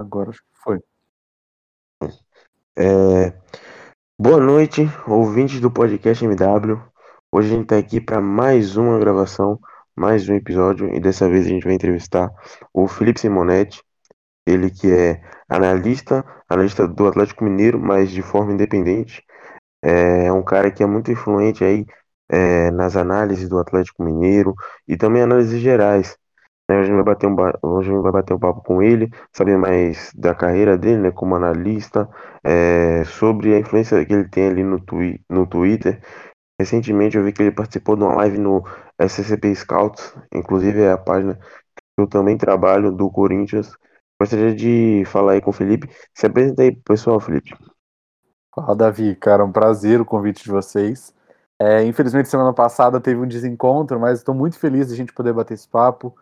Agora acho que foi. É, boa noite, ouvintes do podcast MW. Hoje a gente está aqui para mais uma gravação, mais um episódio, e dessa vez a gente vai entrevistar o Felipe Simonetti, ele que é analista, analista do Atlético Mineiro, mas de forma independente. É um cara que é muito influente aí é, nas análises do Atlético Mineiro e também análises gerais. Né? Hoje a gente vai bater um, hoje a gente vai bater um papo com ele, saber mais da carreira dele, né, como analista, é, sobre a influência que ele tem ali no, twi no Twitter. Recentemente eu vi que ele participou de uma live no SCP Scouts, inclusive é a página que eu também trabalho do Corinthians. Gostaria de falar aí com o Felipe. Se apresenta aí, pessoal, Felipe. Fala, Davi. Cara, um prazer o convite de vocês. É, infelizmente, semana passada teve um desencontro, mas estou muito feliz de a gente poder bater esse papo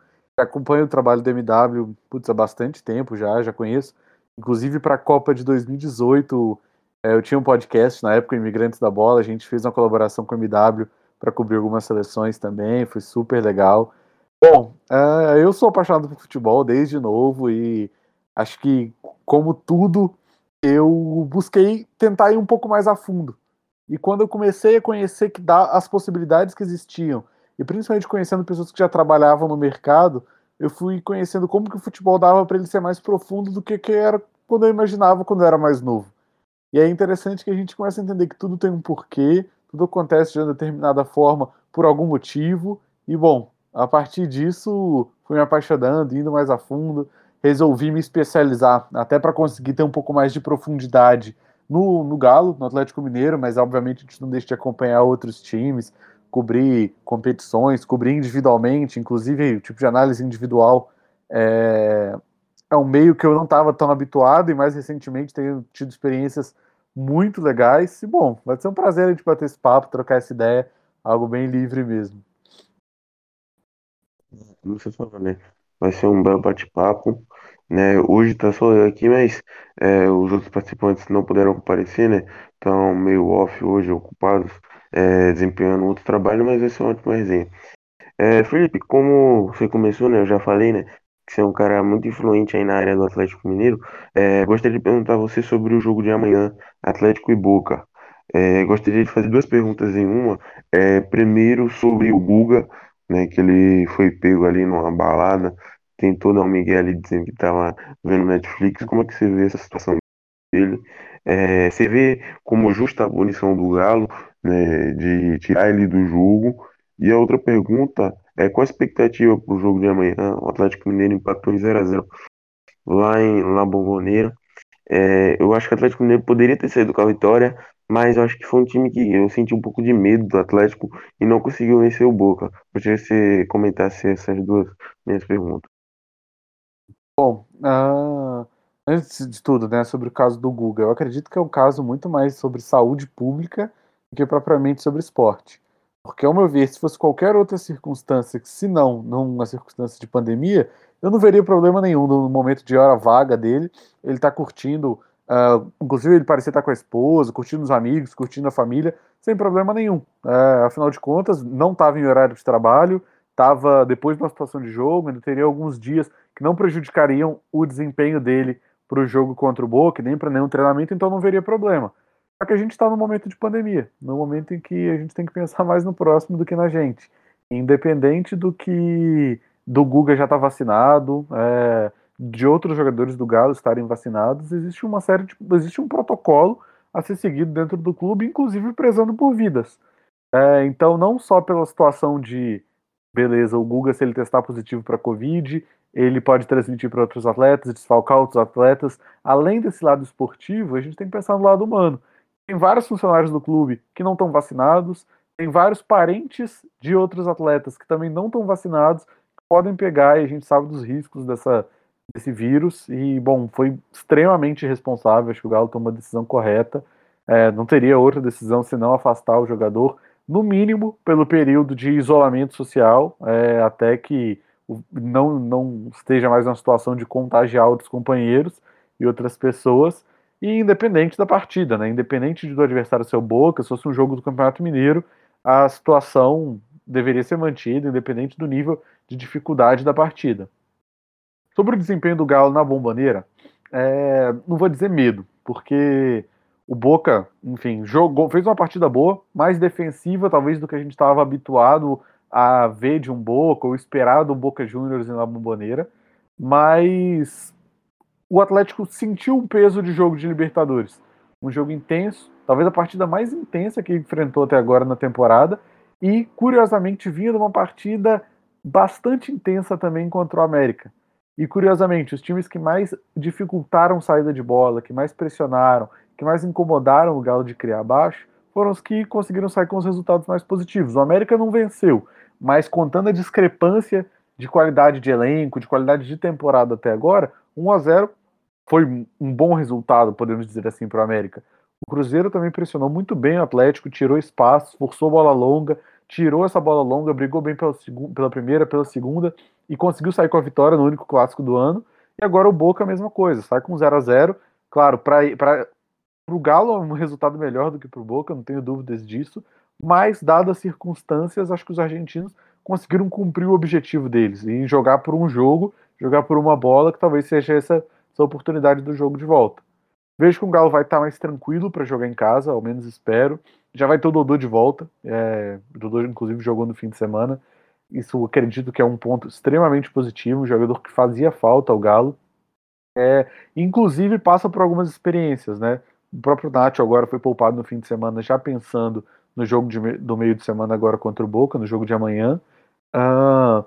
acompanho o trabalho do MW putz, há bastante tempo já, já conheço. Inclusive para a Copa de 2018, é, eu tinha um podcast na época, Imigrantes da Bola, a gente fez uma colaboração com o MW para cobrir algumas seleções também, foi super legal. Bom, é, eu sou apaixonado por futebol desde novo e acho que, como tudo, eu busquei tentar ir um pouco mais a fundo. E quando eu comecei a conhecer que dá as possibilidades que existiam e principalmente conhecendo pessoas que já trabalhavam no mercado, eu fui conhecendo como que o futebol dava para ele ser mais profundo do que, que era quando eu imaginava quando eu era mais novo. E é interessante que a gente começa a entender que tudo tem um porquê, tudo acontece de uma determinada forma por algum motivo. E bom, a partir disso, fui me apaixonando, indo mais a fundo, resolvi me especializar, até para conseguir ter um pouco mais de profundidade no, no Galo, no Atlético Mineiro, mas obviamente a gente não deixa de acompanhar outros times, cobrir competições, cobrir individualmente, inclusive o tipo de análise individual é, é um meio que eu não estava tão habituado e mais recentemente tenho tido experiências muito legais. E bom, vai ser um prazer a gente bater esse papo, trocar essa ideia, algo bem livre mesmo. Você falou, né? Vai ser um belo bate-papo. Né? Hoje tá só eu aqui, mas é, os outros participantes não puderam comparecer, né? Estão meio off hoje, ocupados é, desempenhando outro trabalho, mas vai ser uma ótima resenha. É, Felipe, como você começou, né? Eu já falei, né? Que você é um cara muito influente aí na área do Atlético Mineiro. É, gostaria de perguntar a você sobre o jogo de amanhã, Atlético e Boca. É, gostaria de fazer duas perguntas em uma. É, primeiro sobre o Guga, né? Que ele foi pego ali numa balada, tentou dar um migué ali dizendo que estava vendo Netflix. Como é que você vê essa situação dele? É, você vê como justa a punição do Galo né, de tirar ele do jogo. E a outra pergunta é qual a expectativa para o jogo de amanhã? O Atlético Mineiro empatou em 0x0 lá em La Bombonera. É, eu acho que o Atlético Mineiro poderia ter saído com a vitória, mas eu acho que foi um time que eu senti um pouco de medo do Atlético e não conseguiu vencer o Boca. Gostaria que você comentasse essas duas minhas perguntas. Bom, uh, antes de tudo, né, sobre o caso do Guga, eu acredito que é um caso muito mais sobre saúde pública do que propriamente sobre esporte. Porque, ao meu ver, se fosse qualquer outra circunstância, que se não, não uma circunstância de pandemia, eu não veria problema nenhum no momento de hora vaga dele. Ele está curtindo, uh, inclusive ele parecia estar tá com a esposa, curtindo os amigos, curtindo a família, sem problema nenhum. Uh, afinal de contas, não estava em horário de trabalho, estava depois de uma situação de jogo, ainda teria alguns dias que não prejudicariam o desempenho dele para o jogo contra o Boca, nem para nenhum treinamento, então não veria problema. Só que a gente está no momento de pandemia, no momento em que a gente tem que pensar mais no próximo do que na gente. Independente do que do Guga já está vacinado, é, de outros jogadores do Galo estarem vacinados, existe uma série de, existe um protocolo a ser seguido dentro do clube, inclusive prezando por vidas. É, então, não só pela situação de beleza, o Guga, se ele testar positivo para Covid, ele pode transmitir para outros atletas, desfalcar outros atletas. Além desse lado esportivo, a gente tem que pensar no lado humano. Tem vários funcionários do clube que não estão vacinados, tem vários parentes de outros atletas que também não estão vacinados, que podem pegar e a gente sabe dos riscos dessa, desse vírus. E, bom, foi extremamente responsável. Acho que o Galo tomou a decisão correta. É, não teria outra decisão senão afastar o jogador, no mínimo pelo período de isolamento social, é, até que não, não esteja mais numa situação de contagiar outros companheiros e outras pessoas e independente da partida, né? Independente do adversário ser o Boca, se fosse um jogo do Campeonato Mineiro, a situação deveria ser mantida, independente do nível de dificuldade da partida. Sobre o desempenho do Galo na bombaneira, é, não vou dizer medo, porque o Boca, enfim, jogou, fez uma partida boa, mais defensiva talvez do que a gente estava habituado a ver de um Boca ou esperar do Boca Juniors na Bomboneira, mas o Atlético sentiu o peso de jogo de Libertadores. Um jogo intenso, talvez a partida mais intensa que enfrentou até agora na temporada, e curiosamente vinha de uma partida bastante intensa também contra o América. E curiosamente, os times que mais dificultaram saída de bola, que mais pressionaram, que mais incomodaram o Galo de criar abaixo, foram os que conseguiram sair com os resultados mais positivos. O América não venceu, mas contando a discrepância de qualidade de elenco, de qualidade de temporada até agora, 1 a 0 foi um bom resultado, podemos dizer assim, para o América. O Cruzeiro também pressionou muito bem o Atlético, tirou espaço, forçou bola longa, tirou essa bola longa, brigou bem pela, pela primeira, pela segunda e conseguiu sair com a vitória no único clássico do ano. E agora o Boca a mesma coisa, sai com 0 a 0 Claro, para o Galo é um resultado melhor do que para o Boca, não tenho dúvidas disso, mas dadas as circunstâncias, acho que os argentinos conseguiram cumprir o objetivo deles e jogar por um jogo, jogar por uma bola, que talvez seja essa, essa oportunidade do jogo de volta. Vejo que o Galo vai estar mais tranquilo para jogar em casa, ao menos espero. Já vai ter o Dodô de volta. É, o Dodô, inclusive, jogou no fim de semana. Isso acredito que é um ponto extremamente positivo, um jogador que fazia falta ao Galo. É, inclusive passa por algumas experiências, né? O próprio Nacho agora foi poupado no fim de semana, já pensando no jogo de, do meio de semana agora contra o Boca, no jogo de amanhã. Uh,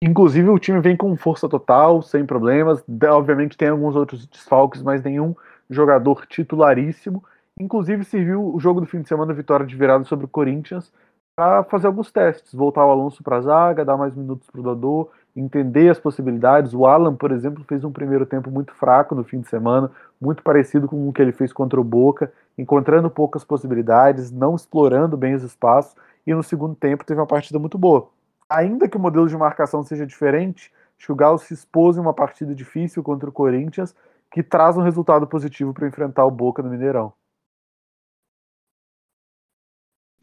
inclusive o time vem com força total, sem problemas. Obviamente tem alguns outros desfalques, mas nenhum jogador titularíssimo. Inclusive serviu o jogo do fim de semana, vitória de virada sobre o Corinthians, para fazer alguns testes, voltar o Alonso para a zaga, dar mais minutos para o Dodô, entender as possibilidades. O Alan, por exemplo, fez um primeiro tempo muito fraco no fim de semana, muito parecido com o que ele fez contra o Boca, encontrando poucas possibilidades, não explorando bem os espaços, e no segundo tempo teve uma partida muito boa. Ainda que o modelo de marcação seja diferente, acho que o Galo se expôs em uma partida difícil contra o Corinthians, que traz um resultado positivo para enfrentar o Boca no Mineirão.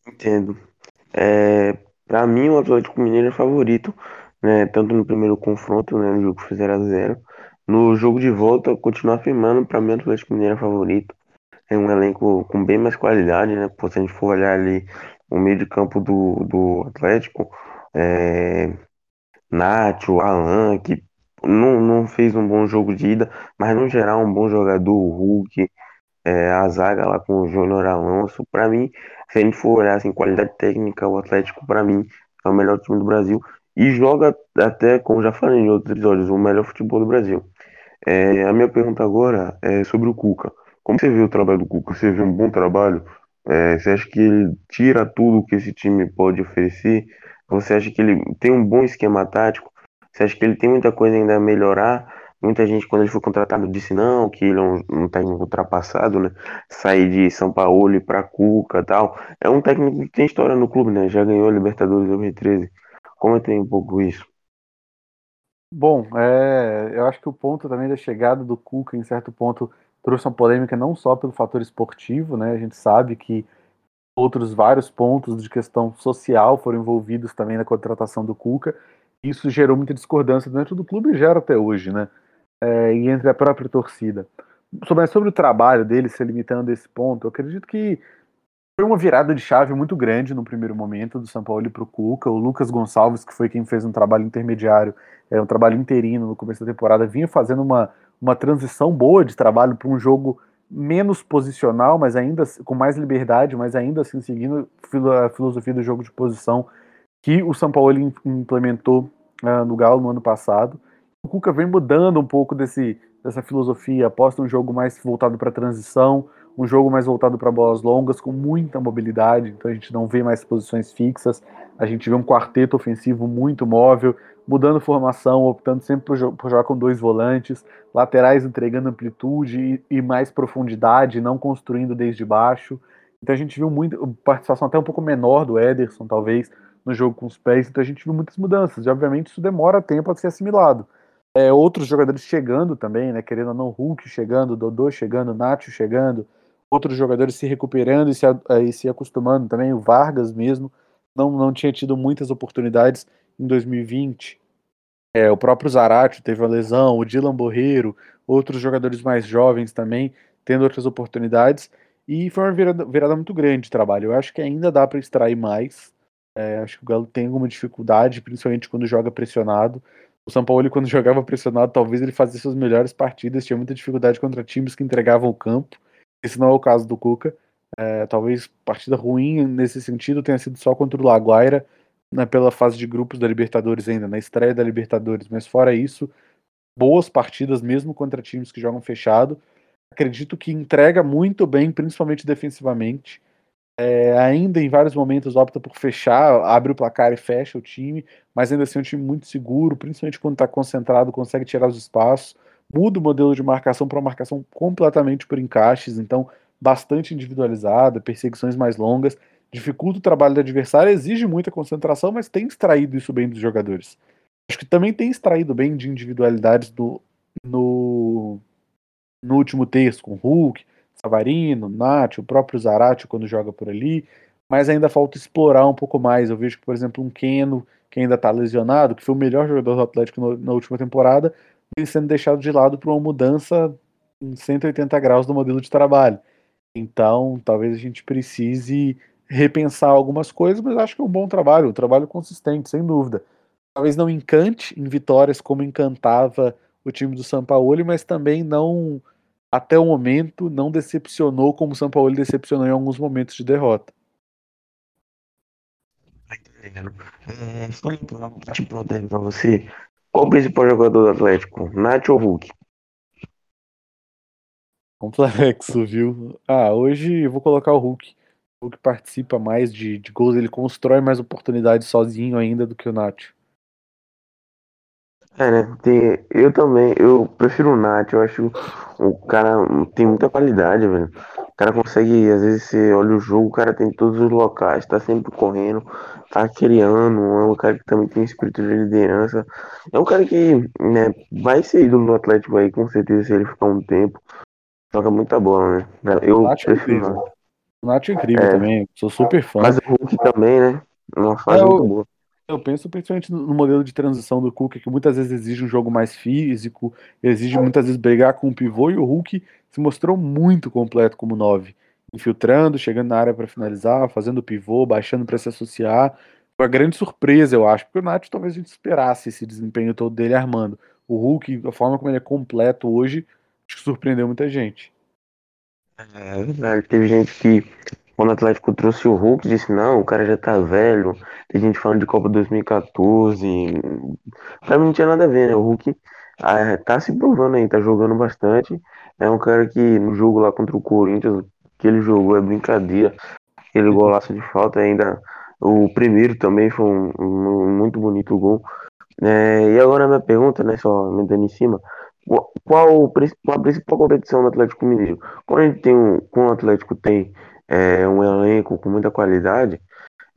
Entendo. É, para mim, o Atlético Mineiro é favorito, né, tanto no primeiro confronto, né, no jogo que foi 0x0. No jogo de volta, continuar afirmando, para mim, o Atlético Mineiro é favorito. É um elenco com bem mais qualidade, né? se a gente for olhar ali o meio de campo do, do Atlético, é, Nacho, Alan, que não, não fez um bom jogo de ida, mas no geral um bom jogador, o Hulk, é, a zaga lá com o Júnior Alonso, para mim, se a gente for olhar assim, qualidade técnica, o Atlético para mim é o melhor time do Brasil e joga até, como já falei em outros episódios, o melhor futebol do Brasil. É, a minha pergunta agora é sobre o Cuca. Como você vê o trabalho do Cuca? Você vê um bom trabalho? É, você acha que ele tira tudo que esse time pode oferecer? Você acha que ele tem um bom esquema tático? Você acha que ele tem muita coisa ainda a melhorar? Muita gente, quando ele foi contratado, disse não, que ele é um, um técnico ultrapassado, né? Sair de São Paulo para Cuca tal. É um técnico que tem história no clube, né? Já ganhou a Libertadores 2013. Comenta aí um pouco isso. Bom, é, eu acho que o ponto também da chegada do Cuca, em certo ponto, trouxe uma polêmica não só pelo fator esportivo, né? A gente sabe que outros vários pontos de questão social foram envolvidos também na contratação do Cuca. Isso gerou muita discordância dentro do clube e gera até hoje, né? É, e entre a própria torcida. Sobre, sobre o trabalho dele, se limitando a esse ponto, eu acredito que foi uma virada de chave muito grande no primeiro momento do São Paulo para o Cuca. O Lucas Gonçalves, que foi quem fez um trabalho intermediário, é um trabalho interino no começo da temporada, vinha fazendo uma, uma transição boa de trabalho para um jogo menos posicional, mas ainda com mais liberdade, mas ainda assim seguindo a filosofia do jogo de posição que o São Paulo implementou uh, no Galo no ano passado. O Cuca vem mudando um pouco desse, dessa filosofia, aposta um jogo mais voltado para transição, um jogo mais voltado para bolas longas, com muita mobilidade, então a gente não vê mais posições fixas, a gente vê um quarteto ofensivo muito móvel, mudando formação, optando sempre por, jogar com dois volantes, laterais entregando amplitude e, e, mais profundidade, não construindo desde baixo. Então a gente viu muito, participação até um pouco menor do Ederson, talvez, no jogo com os pés, então a gente viu muitas mudanças, e obviamente isso demora tempo a ser assimilado. É, outros jogadores chegando também, né, querendo ou não, Hulk chegando, Dodô chegando, Nacho chegando, outros jogadores se recuperando e se, e se acostumando também, o Vargas mesmo, não, não tinha tido muitas oportunidades em 2020. É, o próprio Zarate teve uma lesão, o Dylan Borreiro, outros jogadores mais jovens também, tendo outras oportunidades. E foi uma virada, virada muito grande de trabalho. Eu acho que ainda dá para extrair mais. É, acho que o Galo tem alguma dificuldade, principalmente quando joga pressionado. O São Paulo, quando jogava pressionado, talvez ele fazia suas melhores partidas, tinha muita dificuldade contra times que entregavam o campo. Esse não é o caso do Cuca. É, talvez partida ruim nesse sentido tenha sido só contra o Laguaira, né, pela fase de grupos da Libertadores ainda, na estreia da Libertadores. Mas fora isso, boas partidas mesmo contra times que jogam fechado. Acredito que entrega muito bem, principalmente defensivamente. É, ainda em vários momentos opta por fechar, abre o placar e fecha o time, mas ainda assim é um time muito seguro, principalmente quando está concentrado, consegue tirar os espaços, muda o modelo de marcação para uma marcação completamente por encaixes, então bastante individualizada, perseguições mais longas, dificulta o trabalho do adversário, exige muita concentração, mas tem extraído isso bem dos jogadores. Acho que também tem extraído bem de individualidades do, no, no último terço, com Hulk, Savarino, Nath, o próprio Zarate quando joga por ali, mas ainda falta explorar um pouco mais. Eu vejo que, por exemplo, um Keno, que ainda está lesionado, que foi o melhor jogador do Atlético no, na última temporada, vem sendo deixado de lado por uma mudança em 180 graus do modelo de trabalho. Então, talvez a gente precise repensar algumas coisas, mas acho que é um bom trabalho, um trabalho consistente, sem dúvida. Talvez não encante em vitórias como encantava o time do São Paulo, mas também não, até o momento, não decepcionou como o São Paulo decepcionou em alguns momentos de derrota. É, só para você, qual o principal jogador do Atlético, Nath ou Hulk? Complexo, viu? Ah, hoje eu vou colocar o Hulk. O Hulk participa mais de, de gols, ele constrói mais oportunidades sozinho ainda do que o Nath. É, né? Tem, eu também, eu prefiro o Nath, eu acho o cara tem muita qualidade, velho. O cara consegue, às vezes você olha o jogo, o cara tem todos os locais, tá sempre correndo, tá criando, é um cara que também tem espírito de liderança. É um cara que, né, vai ser ídolo do Atlético aí, com certeza, se ele ficar um tempo. Joga muita bola, né? Eu o Nath é incrível. O Nath é incrível é, também, sou super fã. Mas o Hulk também, né? Uma fase é, muito boa. Eu penso principalmente no modelo de transição do Hulk, que muitas vezes exige um jogo mais físico, exige muitas vezes brigar com o pivô, e o Hulk se mostrou muito completo como 9. Infiltrando, chegando na área para finalizar, fazendo pivô, baixando para se associar. Foi uma grande surpresa, eu acho, porque o Nath talvez a gente esperasse esse desempenho todo dele armando. O Hulk, a forma como ele é completo hoje, acho que surpreendeu muita gente. É verdade, teve gente que quando o Atlético trouxe o Hulk, disse, não, o cara já tá velho. Tem gente falando de Copa 2014. Pra mim não tinha nada a ver, né? O Hulk ah, tá se provando aí, tá jogando bastante. É um cara que no jogo lá contra o Corinthians, que ele jogou é brincadeira. Ele golaço de falta ainda. O primeiro também foi um, um muito bonito gol. É, e agora a minha pergunta, né, só me dando em cima, qual, qual a principal competição do Atlético Mineiro? Quando a gente tem um, quando o Atlético tem é um elenco com muita qualidade,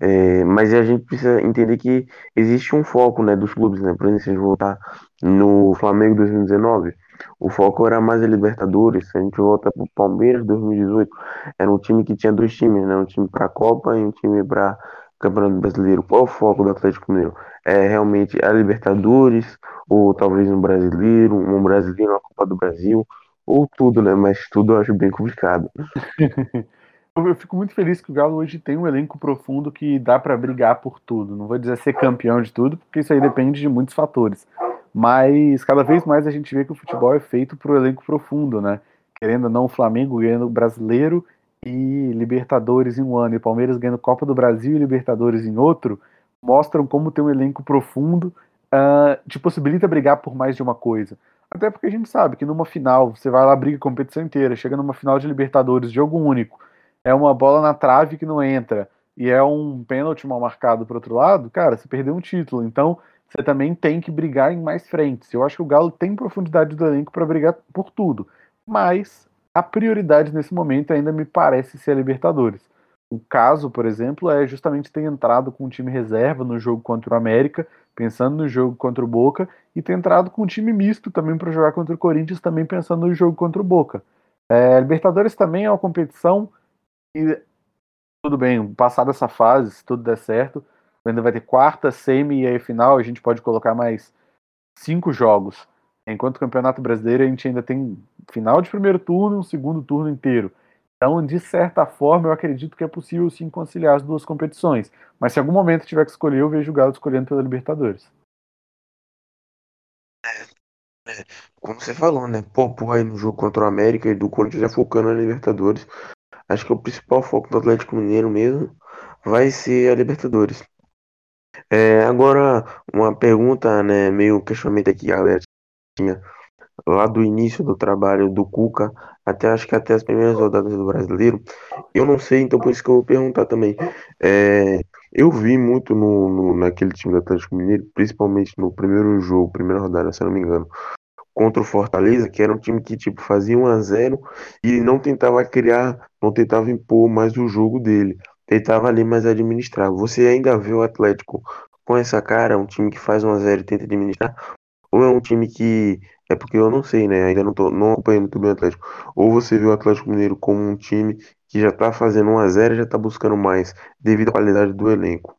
é, mas a gente precisa entender que existe um foco né, dos clubes, né? Por exemplo, se a gente voltar no Flamengo 2019, o foco era mais a Libertadores. Se a gente volta para o Palmeiras 2018, era um time que tinha dois times, né? Um time para a Copa e um time para Campeonato Brasileiro. Qual é o foco do Atlético Mineiro? É realmente a Libertadores, ou talvez um brasileiro, um brasileiro na Copa do Brasil, ou tudo, né? Mas tudo eu acho bem complicado. eu fico muito feliz que o Galo hoje tem um elenco profundo que dá para brigar por tudo. Não vou dizer ser campeão de tudo, porque isso aí depende de muitos fatores. Mas cada vez mais a gente vê que o futebol é feito para o elenco profundo, né? Querendo ou não, o Flamengo ganhando brasileiro e Libertadores em um ano, e o Palmeiras ganhando Copa do Brasil e Libertadores em outro, mostram como ter um elenco profundo uh, te possibilita brigar por mais de uma coisa. Até porque a gente sabe que numa final, você vai lá, briga a competição inteira, chega numa final de Libertadores, jogo único, é uma bola na trave que não entra e é um pênalti mal marcado para outro lado, cara, você perdeu um título. Então, você também tem que brigar em mais frentes. Eu acho que o Galo tem profundidade do elenco para brigar por tudo, mas a prioridade nesse momento ainda me parece ser a Libertadores. O caso, por exemplo, é justamente ter entrado com o time reserva no jogo contra o América, pensando no jogo contra o Boca, e ter entrado com um time misto também para jogar contra o Corinthians, também pensando no jogo contra o Boca. É, Libertadores também é uma competição e tudo bem, passada essa fase, se tudo der certo, ainda vai ter quarta, semi e aí final, a gente pode colocar mais cinco jogos. Enquanto o Campeonato Brasileiro a gente ainda tem final de primeiro turno um segundo turno inteiro. Então, de certa forma, eu acredito que é possível sim conciliar as duas competições. Mas se algum momento tiver que escolher, eu vejo o Galo escolhendo pela Libertadores. É, é, como você falou, né? Pô, aí no jogo contra o América e do Corinthians já focando na Libertadores. Acho que o principal foco do Atlético Mineiro mesmo vai ser a Libertadores. É, agora, uma pergunta, né, meio questionamento aqui, galera, tinha lá do início do trabalho do Cuca até acho que até as primeiras rodadas do Brasileiro. Eu não sei, então por isso que eu vou perguntar também. É, eu vi muito no, no, naquele time do Atlético Mineiro, principalmente no primeiro jogo, primeira rodada, se eu não me engano, contra o Fortaleza, que era um time que tipo fazia 1 a 0 e não tentava criar, não tentava impor mais o jogo dele tentava ali mais administrar. Você ainda vê o Atlético com essa cara, um time que faz 1x0 e tenta administrar? Ou é um time que. É porque eu não sei, né? Ainda não, tô, não acompanho muito bem o Atlético. Ou você vê o Atlético Mineiro como um time que já tá fazendo 1x0 e já tá buscando mais, devido à qualidade do elenco.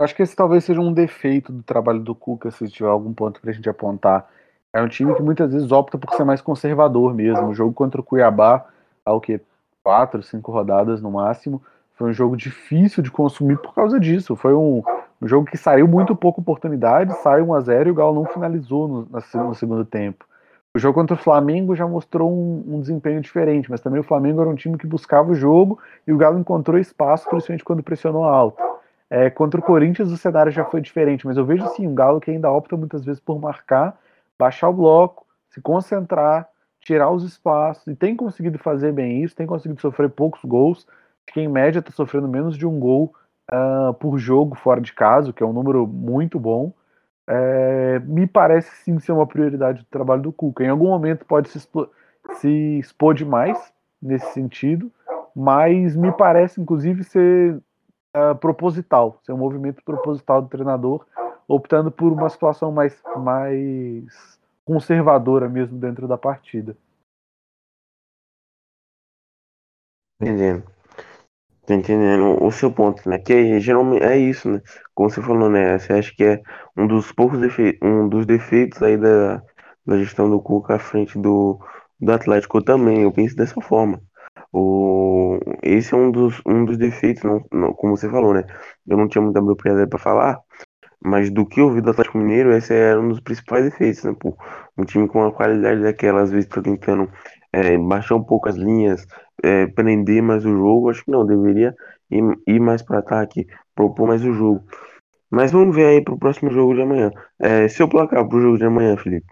Acho que esse talvez seja um defeito do trabalho do Cuca, se tiver algum ponto pra gente apontar. É um time que muitas vezes opta por ser mais conservador mesmo. O jogo contra o Cuiabá, ao que quatro, cinco rodadas no máximo. Foi um jogo difícil de consumir por causa disso. Foi um, um jogo que saiu muito pouca oportunidade, saiu 1 a 0 e o Galo não finalizou no, no segundo tempo. O jogo contra o Flamengo já mostrou um, um, desempenho diferente, mas também o Flamengo era um time que buscava o jogo e o Galo encontrou espaço, principalmente quando pressionou alto. É, contra o Corinthians o cenário já foi diferente, mas eu vejo sim um Galo que ainda opta muitas vezes por marcar, baixar o bloco, se concentrar, tirar os espaços, e tem conseguido fazer bem isso, tem conseguido sofrer poucos gols, que em média está sofrendo menos de um gol uh, por jogo fora de casa, que é um número muito bom. É, me parece sim ser uma prioridade do trabalho do Cuca. Em algum momento pode se, se expor demais nesse sentido, mas me parece inclusive ser uh, proposital, ser um movimento proposital do treinador, optando por uma situação mais, mais conservadora mesmo dentro da partida. Entendendo. Tô entendendo o seu ponto, né? Que geralmente é isso, né? Como você falou, né? Você acha que é um dos poucos defeitos, um dos defeitos aí da, da gestão do Cuca à frente do, do Atlético também. Eu penso dessa forma. O, esse é um dos, um dos defeitos, não, não, como você falou, né? Eu não tinha muita propriedade para falar, mas do que eu do Atlético Mineiro, esse era um dos principais defeitos, né? Pô, um time com uma qualidade daquela, às vezes tá tentando é, baixar um pouco as linhas, é, prender mais o jogo. Acho que não, deveria ir, ir mais para ataque, propor mais o jogo. Mas vamos ver aí pro próximo jogo de amanhã. É, seu placar pro jogo de amanhã, Felipe.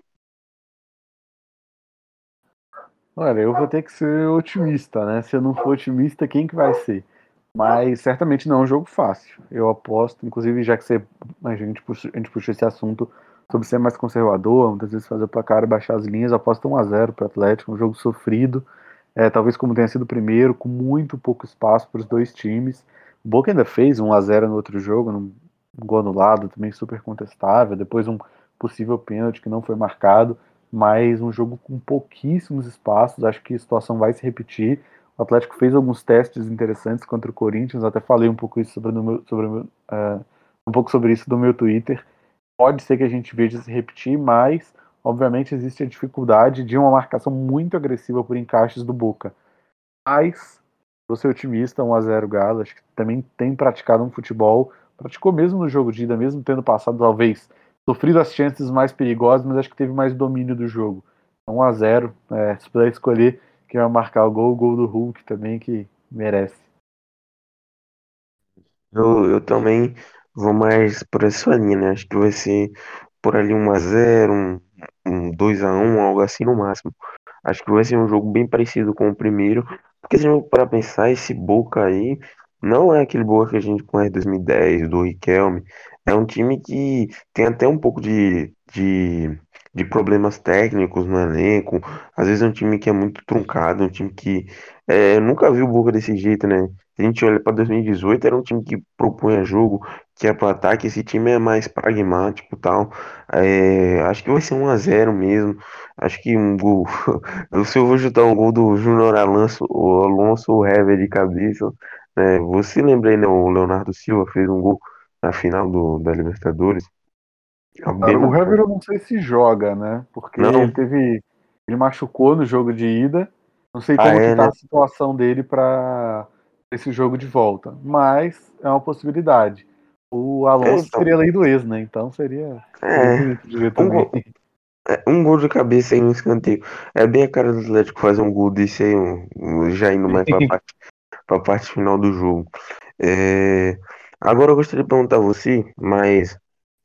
Olha, eu vou ter que ser otimista, né? Se eu não for otimista, quem que vai ser? Mas certamente não é um jogo fácil. Eu aposto, inclusive, já que você, a, gente puxou, a gente puxou esse assunto sobre ser mais conservador, muitas vezes fazer o placar e baixar as linhas, aposto 1x0 para o Atlético, um jogo sofrido, é, talvez como tenha sido o primeiro, com muito pouco espaço para os dois times. O Boca ainda fez 1x0 no outro jogo, num gol anulado, também super contestável, depois um possível pênalti que não foi marcado, mas um jogo com pouquíssimos espaços, acho que a situação vai se repetir. O Atlético fez alguns testes interessantes contra o Corinthians, até falei um pouco isso sobre, meu, sobre uh, um pouco sobre isso no meu Twitter. Pode ser que a gente veja se repetir, mas obviamente existe a dificuldade de uma marcação muito agressiva por encaixes do Boca. Mas vou ser otimista, 1 a 0 Galo, acho que também tem praticado um futebol, praticou mesmo no jogo de ida, mesmo tendo passado talvez sofrido as chances mais perigosas, mas acho que teve mais domínio do jogo. 1 a 0, é, se puder escolher quem vai marcar o gol, o gol do Hulk também, que merece. Eu, eu também vou mais por essa linha, né? Acho que vai ser por ali 1x0, um, um 2x1, algo assim no máximo. Acho que vai ser um jogo bem parecido com o primeiro. Porque se gente para pensar, esse Boca aí não é aquele Boca que a gente conhece 2010, do Riquelme. É um time que tem até um pouco de, de de problemas técnicos no elenco. Às vezes é um time que é muito truncado, um time que é, nunca viu o Boca desse jeito, né? Se a gente olha para 2018, era um time que propunha jogo, que é para ataque. Esse time é mais pragmático tal. É, acho que vai ser 1 a 0 mesmo. Acho que um gol. Se eu vou chutar um gol do Júnior Alonso, o Alonso Hever de cabeça. Né? Você lembra aí, né? O Leonardo Silva fez um gol na final do, da Libertadores. Cara, o Hever eu não sei se joga, né? Porque não. ele teve. Ele machucou no jogo de ida. Não sei como ah, é, tá né? a situação dele para esse jogo de volta. Mas é uma possibilidade. O Alonso então, seria lei do ex, né? Então seria. É, um, gol, é, um gol de cabeça aí no escanteio. É bem a cara do Atlético fazer um gol desse aí, um, já indo mais pra parte, pra parte final do jogo. É, agora eu gostaria de perguntar a você, mas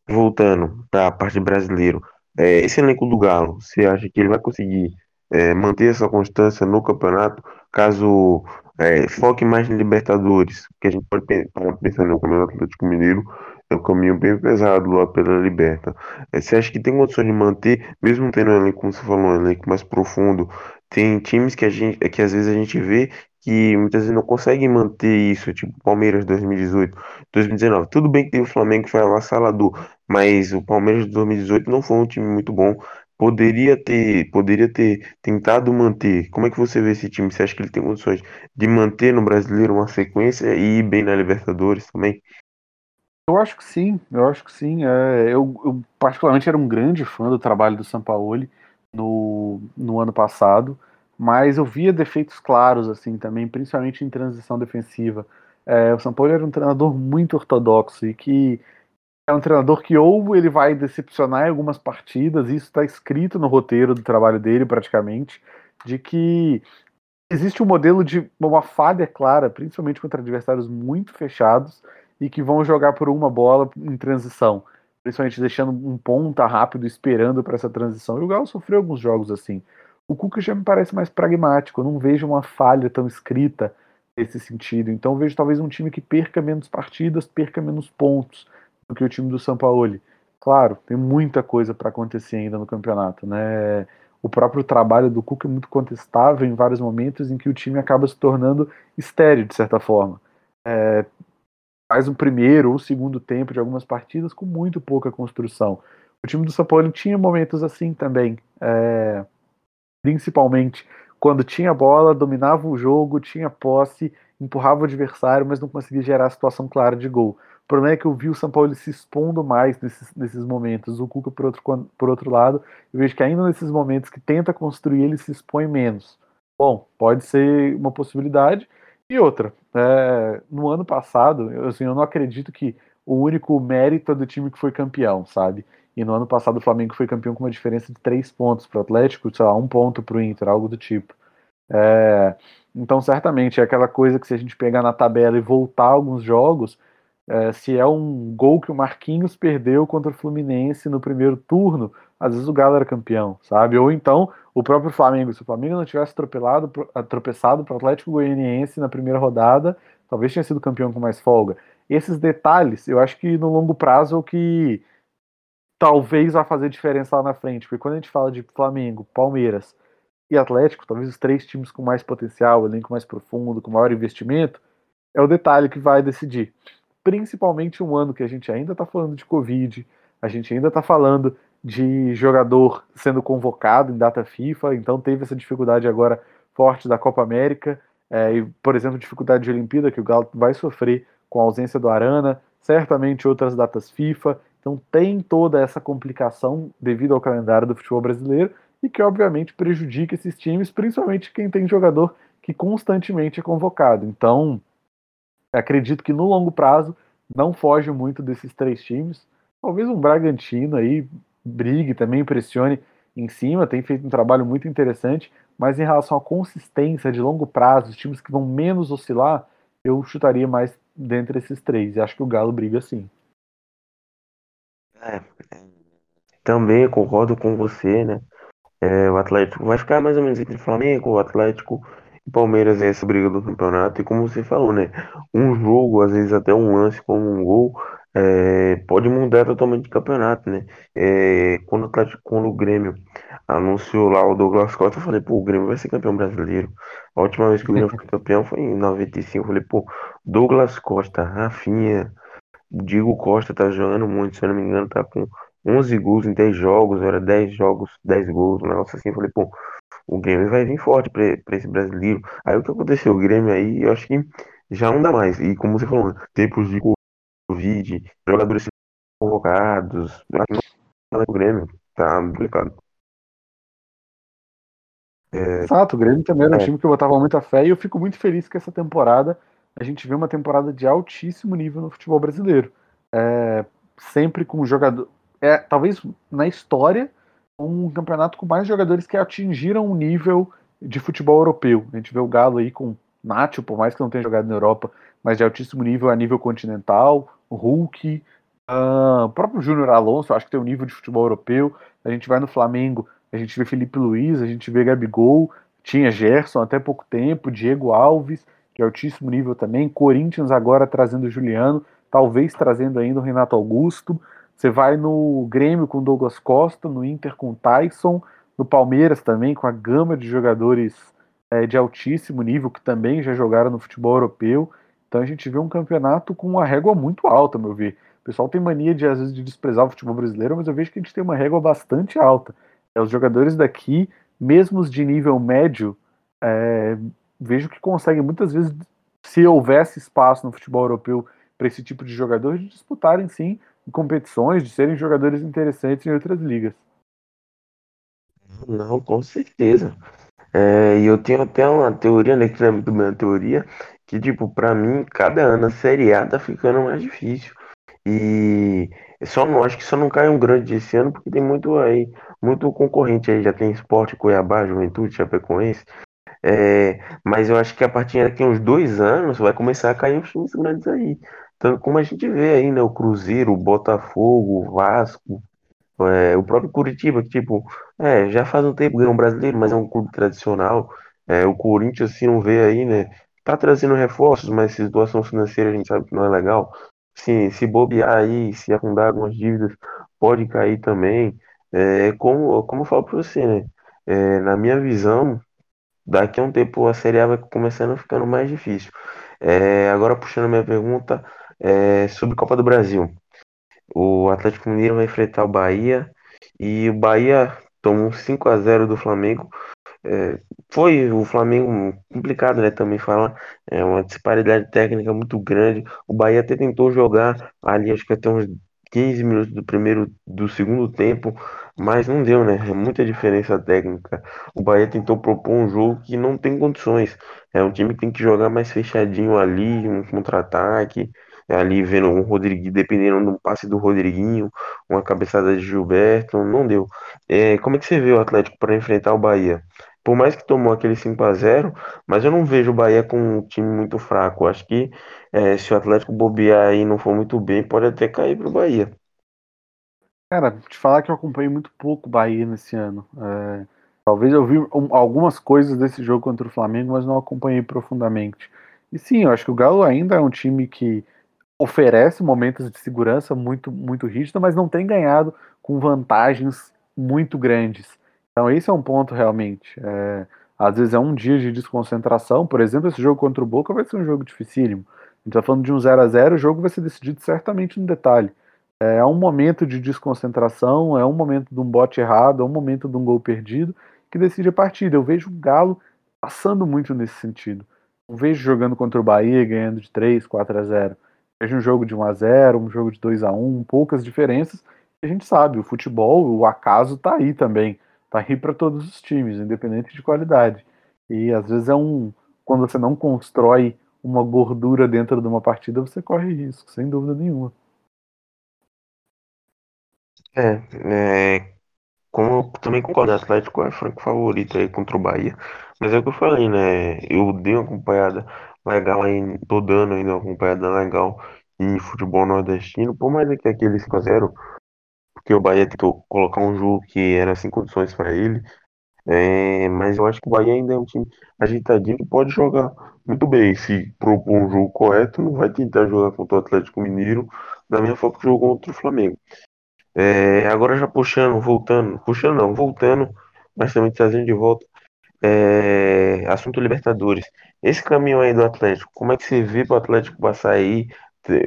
voltando para a parte brasileiro, é, esse elenco do Galo, você acha que ele vai conseguir é, manter essa constância no campeonato, caso é, foque mais em Libertadores, que a gente pode pensar no Campeonato Atlético Mineiro, é um caminho bem pesado lá pela Liberta. É, você acha que tem condição de manter, mesmo tendo um elenco, como você falou, um elenco mais profundo, tem times que, a gente, que às vezes a gente vê que muitas vezes não conseguem manter isso, tipo Palmeiras 2018, 2019. Tudo bem que teve o Flamengo que foi avassalador, mas o Palmeiras de 2018 não foi um time muito bom. Poderia ter, poderia ter tentado manter. Como é que você vê esse time? Você acha que ele tem condições de manter no Brasileiro uma sequência e ir bem na Libertadores também? Eu acho que sim, eu acho que sim. É, eu, eu, particularmente era um grande fã do trabalho do Sampaoli no, no ano passado mas eu via defeitos claros assim também, principalmente em transição defensiva. É, o São Paulo era um treinador muito ortodoxo e que é um treinador que ou ele vai decepcionar em algumas partidas, isso está escrito no roteiro do trabalho dele praticamente, de que existe um modelo de uma falha clara, principalmente contra adversários muito fechados e que vão jogar por uma bola em transição, principalmente deixando um ponta rápido esperando para essa transição. E o Galo sofreu alguns jogos assim. O Cuca já me parece mais pragmático, eu não vejo uma falha tão escrita nesse sentido. Então vejo talvez um time que perca menos partidas, perca menos pontos do que o time do São Paulo. Claro, tem muita coisa para acontecer ainda no campeonato, né? O próprio trabalho do Cuca é muito contestável em vários momentos em que o time acaba se tornando estéreo, de certa forma. É, faz o primeiro ou o segundo tempo de algumas partidas com muito pouca construção. O time do São Paulo tinha momentos assim também. É, principalmente quando tinha bola, dominava o jogo, tinha posse, empurrava o adversário, mas não conseguia gerar situação clara de gol. O problema é que eu vi o São Paulo se expondo mais nesses, nesses momentos. O Cuca, por outro, por outro lado, eu vejo que ainda nesses momentos que tenta construir, ele se expõe menos. Bom, pode ser uma possibilidade. E outra, é, no ano passado, eu, assim, eu não acredito que o único mérito é do time que foi campeão, sabe? E no ano passado o Flamengo foi campeão com uma diferença de três pontos para o Atlético, sei lá, um ponto para o Inter, algo do tipo. É, então, certamente, é aquela coisa que se a gente pegar na tabela e voltar alguns jogos, é, se é um gol que o Marquinhos perdeu contra o Fluminense no primeiro turno, às vezes o Galo era campeão, sabe? Ou então o próprio Flamengo, se o Flamengo não tivesse atropelado, tropeçado para o Atlético Goianiense na primeira rodada, talvez tenha sido campeão com mais folga. Esses detalhes, eu acho que no longo prazo é o que talvez vá fazer diferença lá na frente, porque quando a gente fala de Flamengo, Palmeiras e Atlético, talvez os três times com mais potencial, elenco mais profundo, com maior investimento, é o detalhe que vai decidir. Principalmente um ano que a gente ainda está falando de Covid, a gente ainda está falando de jogador sendo convocado em data FIFA, então teve essa dificuldade agora forte da Copa América, é, e, por exemplo, dificuldade de Olimpíada, que o Galo vai sofrer com a ausência do Arana, certamente outras datas FIFA, então tem toda essa complicação devido ao calendário do futebol brasileiro e que obviamente prejudica esses times, principalmente quem tem jogador que constantemente é convocado. Então, acredito que no longo prazo não foge muito desses três times. Talvez um Bragantino aí brigue também, pressione em cima, tem feito um trabalho muito interessante, mas em relação à consistência de longo prazo, os times que vão menos oscilar, eu chutaria mais dentre esses três. E acho que o Galo briga sim. É, também concordo com você, né? É, o Atlético vai ficar mais ou menos entre Flamengo, o Atlético e Palmeiras é essa briga do campeonato. E como você falou, né? Um jogo, às vezes até um lance como um gol, é, pode mudar totalmente o campeonato, né? É, quando, o Atlético, quando o Grêmio anunciou lá o Douglas Costa, eu falei, pô, o Grêmio vai ser campeão brasileiro. A última vez que o Grêmio foi campeão foi em 95. Eu falei, pô, Douglas Costa, Rafinha. Diego Costa tá jogando muito, se eu não me engano, tá com 11 gols em 10 jogos, era 10 jogos, 10 gols, um negócio assim. Eu falei, pô, o Grêmio vai vir forte pra, pra esse brasileiro. Aí o que aconteceu? O Grêmio aí, eu acho que já não dá mais. E como você falou, tempos de Covid, jogadores convocados, o Grêmio, tá complicado. É, Exato, o Grêmio também era um é. time que eu botava muita fé e eu fico muito feliz que essa temporada a gente vê uma temporada de altíssimo nível no futebol brasileiro. É, sempre com jogador. É, talvez na história, um campeonato com mais jogadores que atingiram um nível de futebol europeu. A gente vê o Galo aí com Nacho, por mais que não tenha jogado na Europa, mas de altíssimo nível a nível continental, Hulk, uh, o próprio Júnior Alonso, acho que tem um nível de futebol europeu. A gente vai no Flamengo, a gente vê Felipe Luiz, a gente vê Gabigol, tinha Gerson até pouco tempo, Diego Alves, que é altíssimo nível também, Corinthians agora trazendo o Juliano, talvez trazendo ainda o Renato Augusto. Você vai no Grêmio com Douglas Costa, no Inter com Tyson, no Palmeiras também com a gama de jogadores é, de altíssimo nível que também já jogaram no futebol europeu. Então a gente vê um campeonato com uma régua muito alta, meu ver. O pessoal tem mania de às vezes de desprezar o futebol brasileiro, mas eu vejo que a gente tem uma régua bastante alta. É, os jogadores daqui, mesmo os de nível médio, é, vejo que conseguem muitas vezes, se houvesse espaço no futebol europeu para esse tipo de jogadores, de disputarem sim competições, de serem jogadores interessantes em outras ligas. Não, com certeza. É, e eu tenho até uma teoria, né, que não é muito minha teoria, que, tipo, pra mim, cada ano a Série A tá ficando mais difícil. E só não acho que só não cai um grande esse ano, porque tem muito aí, muito concorrente aí, já tem Esporte Cuiabá, Juventude, Chapecoense. É, mas eu acho que a partir daqui uns dois anos vai começar a cair os times grandes aí. Tanto como a gente vê aí, né? O Cruzeiro, o Botafogo, o Vasco, é, o próprio Curitiba, que tipo, é, já faz um tempo ganhou um brasileiro, mas é um clube tradicional. É, o Corinthians, se não vê aí, né? Tá trazendo reforços, mas situação financeira a gente sabe que não é legal. Se, se bobear aí, se afundar algumas dívidas, pode cair também. É, como, como eu falo pra você, né? É, na minha visão, daqui a um tempo a Série A vai começando ficando mais difícil. É, agora puxando minha pergunta é, sobre Copa do Brasil. O Atlético Mineiro vai enfrentar o Bahia e o Bahia tomou 5 a 0 do Flamengo. É, foi o Flamengo complicado, né? Também falar, é uma disparidade técnica muito grande. O Bahia até tentou jogar ali, acho que até uns 15 minutos do primeiro, do segundo tempo, mas não deu, né? É muita diferença técnica. O Bahia tentou propor um jogo que não tem condições. É um time que tem que jogar mais fechadinho ali, um contra-ataque, ali vendo um Rodriguinho, dependendo do passe do Rodriguinho, uma cabeçada de Gilberto, não deu. É, como é que você vê o Atlético para enfrentar o Bahia? Por mais que tomou aquele 5 a 0 mas eu não vejo o Bahia com um time muito fraco. Acho que é, se o Atlético bobear e não for muito bem, pode até cair pro Bahia. Cara, te falar que eu acompanhei muito pouco Bahia nesse ano. É, talvez eu vi um, algumas coisas desse jogo contra o Flamengo, mas não acompanhei profundamente. E sim, eu acho que o Galo ainda é um time que oferece momentos de segurança muito, muito rígido, mas não tem ganhado com vantagens muito grandes. Então esse é um ponto realmente. É, às vezes é um dia de desconcentração, por exemplo, esse jogo contra o Boca vai ser um jogo dificílimo. A gente está falando de um 0 a 0 o jogo vai ser decidido certamente no detalhe. É um momento de desconcentração, é um momento de um bote errado, é um momento de um gol perdido que decide a partida. Eu vejo o Galo passando muito nesse sentido. Não vejo jogando contra o Bahia ganhando de 3, 4 a 0. Vejo um jogo de 1 a 0, um jogo de 2 a 1, poucas diferenças. A gente sabe, o futebol, o acaso tá aí também. Tá aí para todos os times, independente de qualidade. E às vezes é um quando você não constrói uma gordura dentro de uma partida, você corre risco, sem dúvida nenhuma. É, é como eu também concordo, o Atlético é franco favorito aí contra o Bahia. Mas é o que eu falei, né? Eu dei uma acompanhada legal aí, tô dando ainda uma acompanhada legal em futebol nordestino, por mais que aquele 5x0, porque o Bahia tentou colocar um jogo que era sem condições para ele. É, mas eu acho que o Bahia ainda é um time agitadinho que pode jogar muito bem. Se propor um jogo correto, não vai tentar jogar contra o Atlético Mineiro da mesma forma que jogou contra o Flamengo. É, agora já puxando, voltando, puxando não, voltando, mas também trazendo de volta, é, assunto Libertadores. Esse caminho aí do Atlético, como é que você vê para o Atlético passar aí?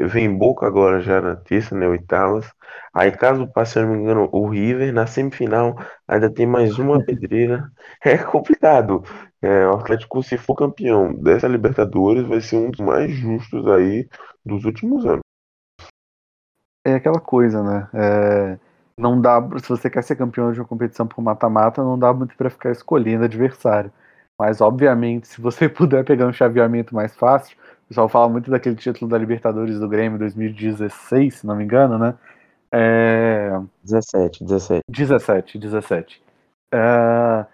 Vem Boca agora já na terça, né, oitavas. Aí caso passe, se não me engano, o River na semifinal, ainda tem mais uma pedreira. É complicado. É, o Atlético, se for campeão dessa Libertadores, vai ser um dos mais justos aí dos últimos anos é aquela coisa, né? É, não dá, se você quer ser campeão de uma competição por mata-mata, não dá muito para ficar escolhendo adversário. Mas, obviamente, se você puder pegar um chaveamento mais fácil, o pessoal fala muito daquele título da Libertadores do Grêmio 2016, se não me engano, né? É... 17, 17. 17, 17. É...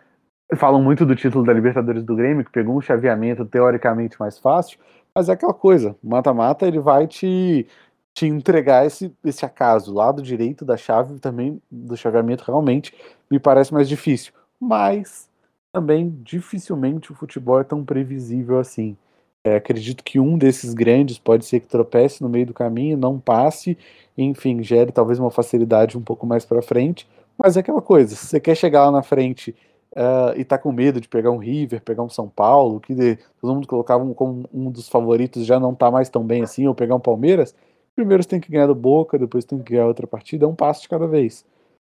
Falam muito do título da Libertadores do Grêmio, que pegou um chaveamento teoricamente mais fácil, mas é aquela coisa, mata-mata ele vai te, te entregar esse, esse acaso. O lado direito da chave também, do chaveamento, realmente me parece mais difícil. Mas também dificilmente o futebol é tão previsível assim. É, acredito que um desses grandes pode ser que tropece no meio do caminho, não passe, enfim, gere talvez uma facilidade um pouco mais para frente. Mas é aquela coisa, se você quer chegar lá na frente uh, e tá com medo de pegar um River, pegar um São Paulo, que todo mundo colocava como um dos favoritos já não tá mais tão bem assim, ou pegar um Palmeiras, primeiro você tem que ganhar do Boca, depois tem que ganhar outra partida, é um passo de cada vez.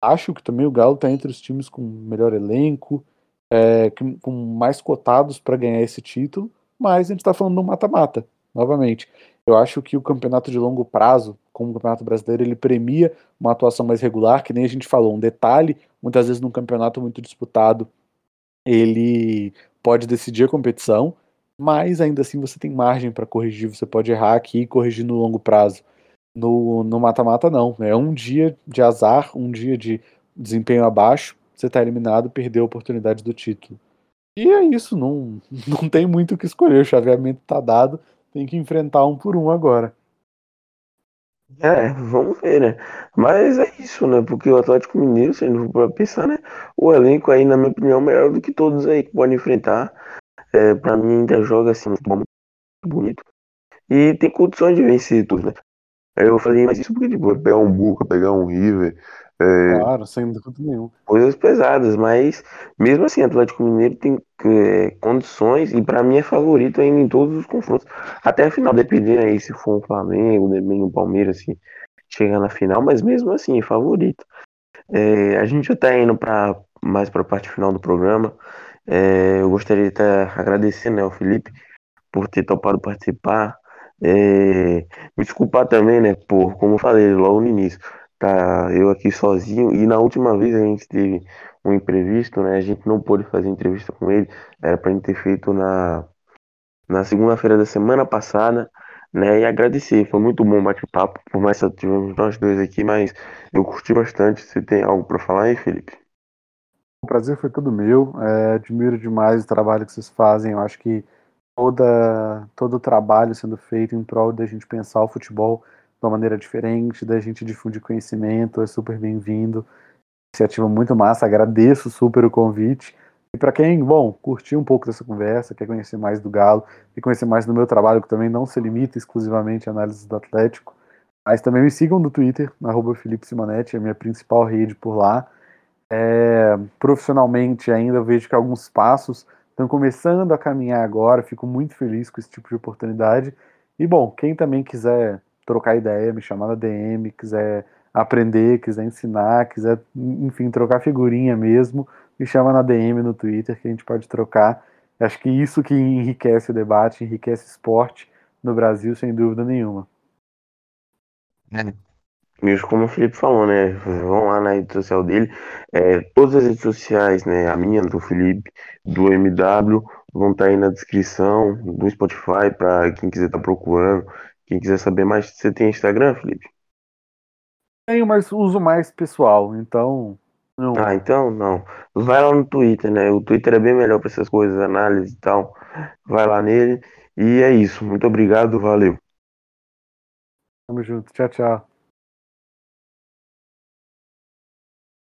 Acho que também o Galo tá entre os times com melhor elenco, é, com mais cotados para ganhar esse título, mas a gente está falando do mata-mata, novamente. Eu acho que o campeonato de longo prazo, como o Campeonato Brasileiro, ele premia uma atuação mais regular, que nem a gente falou. Um detalhe, muitas vezes num campeonato muito disputado, ele pode decidir a competição, mas ainda assim você tem margem para corrigir, você pode errar aqui e corrigir no longo prazo. No mata-mata, não. É um dia de azar, um dia de desempenho abaixo, você está eliminado, perdeu a oportunidade do título. E é isso, não, não tem muito o que escolher. O chaveamento está dado, tem que enfrentar um por um agora. É, vamos ver, né? Mas é isso, né? Porque o Atlético Mineiro, se a gente for pensar, né? O elenco aí, na minha opinião, é melhor do que todos aí que podem enfrentar. É, pra mim ainda joga assim, muito bom, muito bonito. E tem condições de vencer tudo, né? Aí eu falei, mas isso porque, tipo, pegar um Boca, pegar um River, é, claro, sem dúvida nenhuma. Coisas pesadas, mas mesmo assim, Atlético Mineiro tem é, condições e para mim é favorito ainda em todos os confrontos. Até a final, dependendo aí se for um Flamengo, dependendo do Palmeiras, se chegar na final, mas mesmo assim, é favorito. É, a gente já tá indo para mais para a parte final do programa. É, eu gostaria de estar agradecendo né, ao Felipe por ter topado participar. É, me desculpar também, né, por, como falei logo no início, tá eu aqui sozinho. E na última vez a gente teve um imprevisto, né? A gente não pôde fazer entrevista com ele. Era pra gente ter feito na, na segunda-feira da semana passada, né? E agradecer. Foi muito bom bate-papo, por mais que tivemos nós dois aqui, mas eu curti bastante. Você tem algo para falar aí, Felipe? O prazer foi todo meu. É, admiro demais o trabalho que vocês fazem. Eu acho que toda, todo o trabalho sendo feito em prol da gente pensar o futebol de uma maneira diferente, da gente difundir conhecimento, é super bem-vindo. Iniciativa muito massa, agradeço super o convite. E para quem, bom, curtiu um pouco dessa conversa, quer conhecer mais do Galo, quer conhecer mais do meu trabalho, que também não se limita exclusivamente à análise do Atlético, mas também me sigam no Twitter, arroba Felipe Simonetti, é a minha principal rede por lá. É, profissionalmente ainda vejo que alguns passos estão começando a caminhar agora, fico muito feliz com esse tipo de oportunidade. E bom, quem também quiser trocar ideia, me chamar na DM, quiser aprender, quiser ensinar, quiser, enfim, trocar figurinha mesmo, me chama na DM no Twitter que a gente pode trocar. Acho que isso que enriquece o debate, enriquece o esporte no Brasil, sem dúvida nenhuma. É. Mesmo como o Felipe falou, né? Vão lá na rede social dele. É, todas as redes sociais, né? A minha, do Felipe, do MW, vão estar tá aí na descrição do Spotify para quem quiser estar tá procurando. Quem quiser saber mais, você tem Instagram, Felipe? Tenho, mas uso mais pessoal, então. Não. Ah, então não. Vai lá no Twitter, né? O Twitter é bem melhor para essas coisas, análise e tal. Vai lá nele. E é isso. Muito obrigado, valeu. Tamo junto. Tchau, tchau.